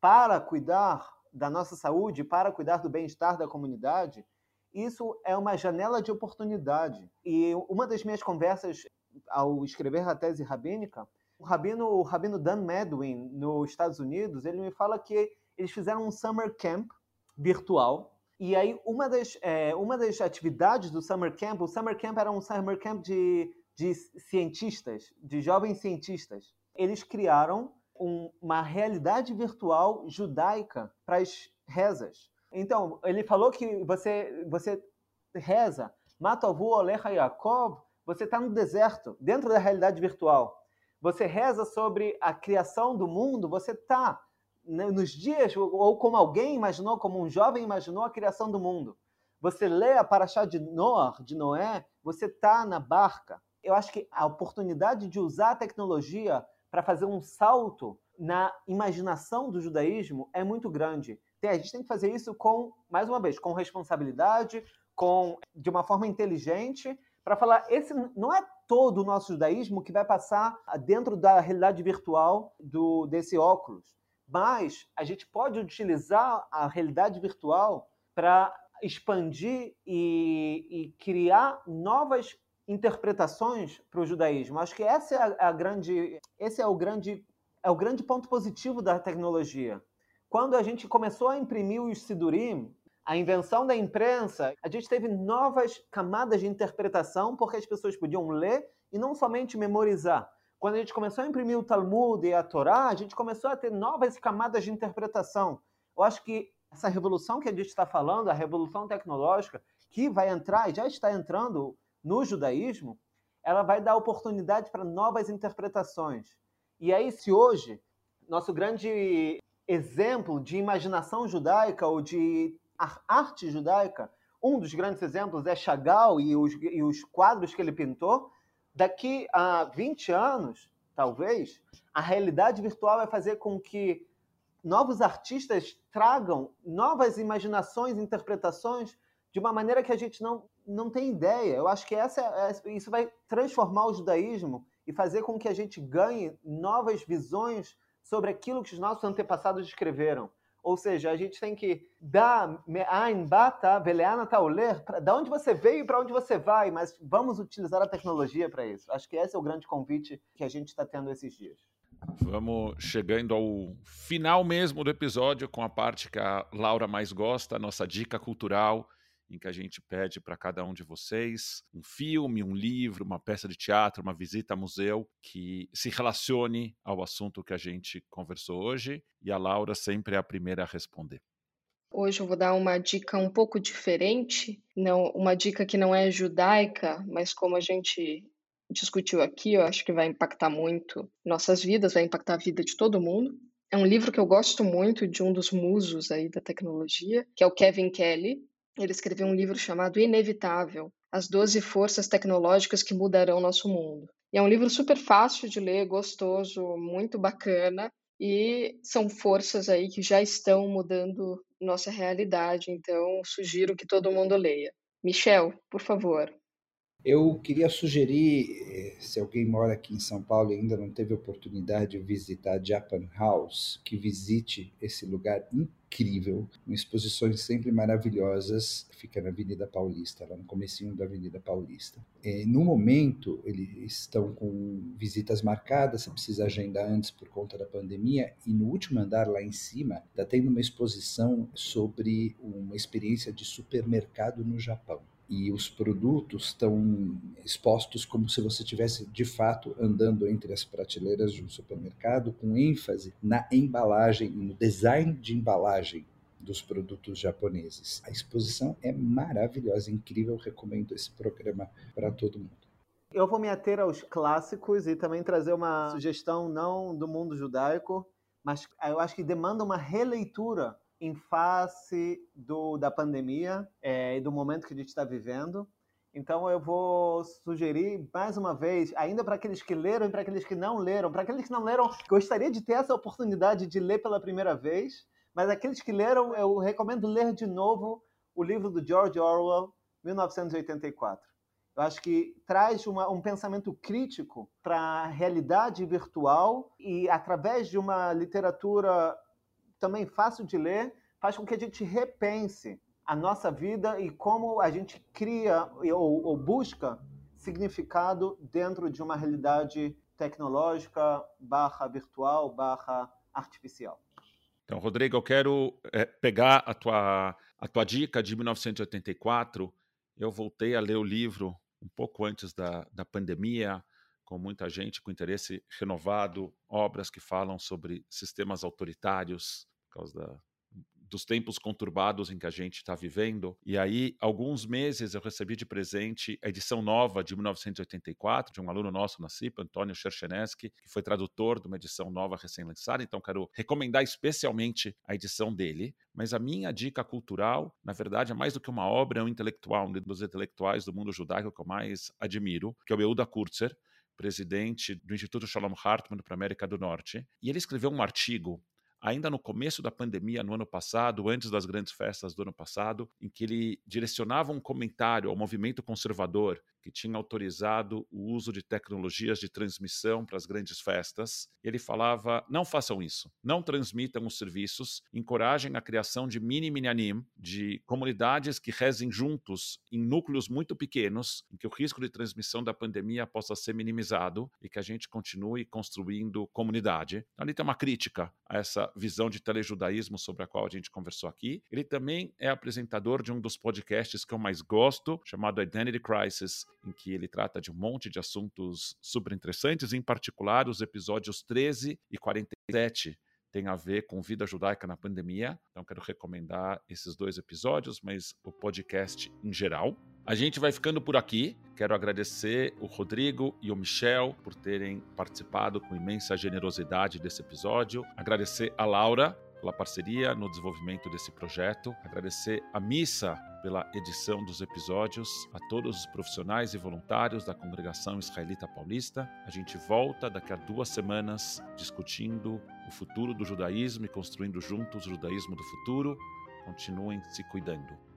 para cuidar da nossa saúde, para cuidar do bem-estar da comunidade, isso é uma janela de oportunidade. E uma das minhas conversas ao escrever a tese rabínica, o rabino, o rabino Dan Medwin, nos Estados Unidos, ele me fala que eles fizeram um summer camp virtual e aí, uma das, é, uma das atividades do Summer Camp, o Summer Camp era um Summer Camp de, de cientistas, de jovens cientistas. Eles criaram um, uma realidade virtual judaica para as rezas. Então, ele falou que você, você reza, Matovu Olecha Yaakov, você está no deserto, dentro da realidade virtual. Você reza sobre a criação do mundo, você está né, nos dias, ou como alguém imaginou, como um jovem imaginou a criação do mundo. Você lê a Paraxá de Noé, de Noé, você está na barca. Eu acho que a oportunidade de usar a tecnologia para fazer um salto na imaginação do judaísmo é muito grande. A gente tem que fazer isso com, mais uma vez, com responsabilidade, com de uma forma inteligente, para falar, esse não é todo o nosso judaísmo que vai passar dentro da realidade virtual do, desse óculos mas a gente pode utilizar a realidade virtual para expandir e, e, criar novas interpretações para o judaísmo. Acho que essa é a, a, grande, esse é o grande é o grande ponto positivo da tecnologia. Quando a gente começou a imprimir os Sidurim, a invenção da imprensa, a gente teve novas camadas de interpretação, porque as pessoas podiam ler e não somente memorizar. Quando a gente começou a imprimir o Talmud e a Torá, a gente começou a ter novas camadas de interpretação. Eu acho que essa revolução que a gente está falando, a revolução tecnológica, que vai entrar e já está entrando no judaísmo, ela vai dar oportunidade para novas interpretações. E aí, se hoje, nosso grande exemplo de imaginação judaica ou de arte judaica, um dos grandes exemplos é Chagall e os, e os quadros que ele pintou, daqui a 20 anos, talvez, a realidade virtual vai fazer com que novos artistas tragam novas imaginações, interpretações de uma maneira que a gente não, não tem ideia. Eu acho que essa, é, isso vai transformar o judaísmo e fazer com que a gente ganhe novas visões sobre aquilo que os nossos antepassados escreveram. Ou seja, a gente tem que dar bata veleana tauler, da onde você veio para onde você vai, mas vamos utilizar a tecnologia para isso. Acho que esse é o grande convite que a gente está tendo esses dias. Vamos chegando ao final mesmo do episódio com a parte que a Laura mais gosta, a nossa dica cultural, em que a gente pede para cada um de vocês um filme, um livro, uma peça de teatro, uma visita a museu que se relacione ao assunto que a gente conversou hoje. E a Laura sempre é a primeira a responder. Hoje eu vou dar uma dica um pouco diferente, não uma dica que não é judaica, mas como a gente discutiu aqui, eu acho que vai impactar muito nossas vidas, vai impactar a vida de todo mundo. É um livro que eu gosto muito de um dos musos aí da tecnologia, que é o Kevin Kelly. Ele escreveu um livro chamado Inevitável: As 12 Forças Tecnológicas que Mudarão Nosso Mundo. E é um livro super fácil de ler, gostoso, muito bacana. E são forças aí que já estão mudando nossa realidade, então sugiro que todo mundo leia. Michel, por favor. Eu queria sugerir, eh, se alguém mora aqui em São Paulo e ainda não teve oportunidade de visitar Japan House, que visite esse lugar incrível, com exposições sempre maravilhosas, fica na Avenida Paulista, lá no comecinho da Avenida Paulista. E, no momento, eles estão com visitas marcadas, você precisa agendar antes por conta da pandemia, e no último andar, lá em cima, está tendo uma exposição sobre uma experiência de supermercado no Japão e os produtos estão expostos como se você tivesse de fato andando entre as prateleiras de um supermercado, com ênfase na embalagem e no design de embalagem dos produtos japoneses. A exposição é maravilhosa, incrível, recomendo esse programa para todo mundo. Eu vou me ater aos clássicos e também trazer uma sugestão não do mundo judaico, mas eu acho que demanda uma releitura em face do, da pandemia é, e do momento que a gente está vivendo. Então eu vou sugerir mais uma vez, ainda para aqueles que leram e para aqueles que não leram, para aqueles que não leram, gostaria de ter essa oportunidade de ler pela primeira vez, mas aqueles que leram, eu recomendo ler de novo o livro do George Orwell, 1984. Eu acho que traz uma, um pensamento crítico para a realidade virtual e através de uma literatura também fácil de ler, faz com que a gente repense a nossa vida e como a gente cria ou, ou busca significado dentro de uma realidade tecnológica barra virtual barra artificial. Então, Rodrigo, eu quero é, pegar a tua, a tua dica de 1984. Eu voltei a ler o livro um pouco antes da, da pandemia, com muita gente com interesse renovado, obras que falam sobre sistemas autoritários, causa da, dos tempos conturbados em que a gente está vivendo. E aí, alguns meses eu recebi de presente a edição nova de 1984, de um aluno nosso na CIP, Antônio Chercheneski, que foi tradutor de uma edição nova recém-lançada. Então, quero recomendar especialmente a edição dele. Mas a minha dica cultural, na verdade, é mais do que uma obra, é um intelectual, um dos intelectuais do mundo judaico que eu mais admiro, que é o Euda Kurzer, presidente do Instituto Shalom Hartman para a América do Norte. E ele escreveu um artigo ainda no começo da pandemia, no ano passado, antes das grandes festas do ano passado, em que ele direcionava um comentário ao movimento conservador que tinha autorizado o uso de tecnologias de transmissão para as grandes festas. Ele falava: não façam isso, não transmitam os serviços, encorajem a criação de mini minyanim, de comunidades que rezem juntos em núcleos muito pequenos, em que o risco de transmissão da pandemia possa ser minimizado e que a gente continue construindo comunidade. Ali tem uma crítica a essa visão de telejudaísmo sobre a qual a gente conversou aqui. Ele também é apresentador de um dos podcasts que eu mais gosto, chamado Identity Crisis, em que ele trata de um monte de assuntos super interessantes, em particular os episódios 13 e 47 tem a ver com vida judaica na pandemia. Então, quero recomendar esses dois episódios, mas o podcast em geral. A gente vai ficando por aqui. Quero agradecer o Rodrigo e o Michel por terem participado com imensa generosidade desse episódio. Agradecer a Laura pela parceria no desenvolvimento desse projeto. Agradecer a Missa pela edição dos episódios, a todos os profissionais e voluntários da Congregação Israelita Paulista. A gente volta daqui a duas semanas discutindo o futuro do judaísmo e construindo juntos o judaísmo do futuro. Continuem se cuidando.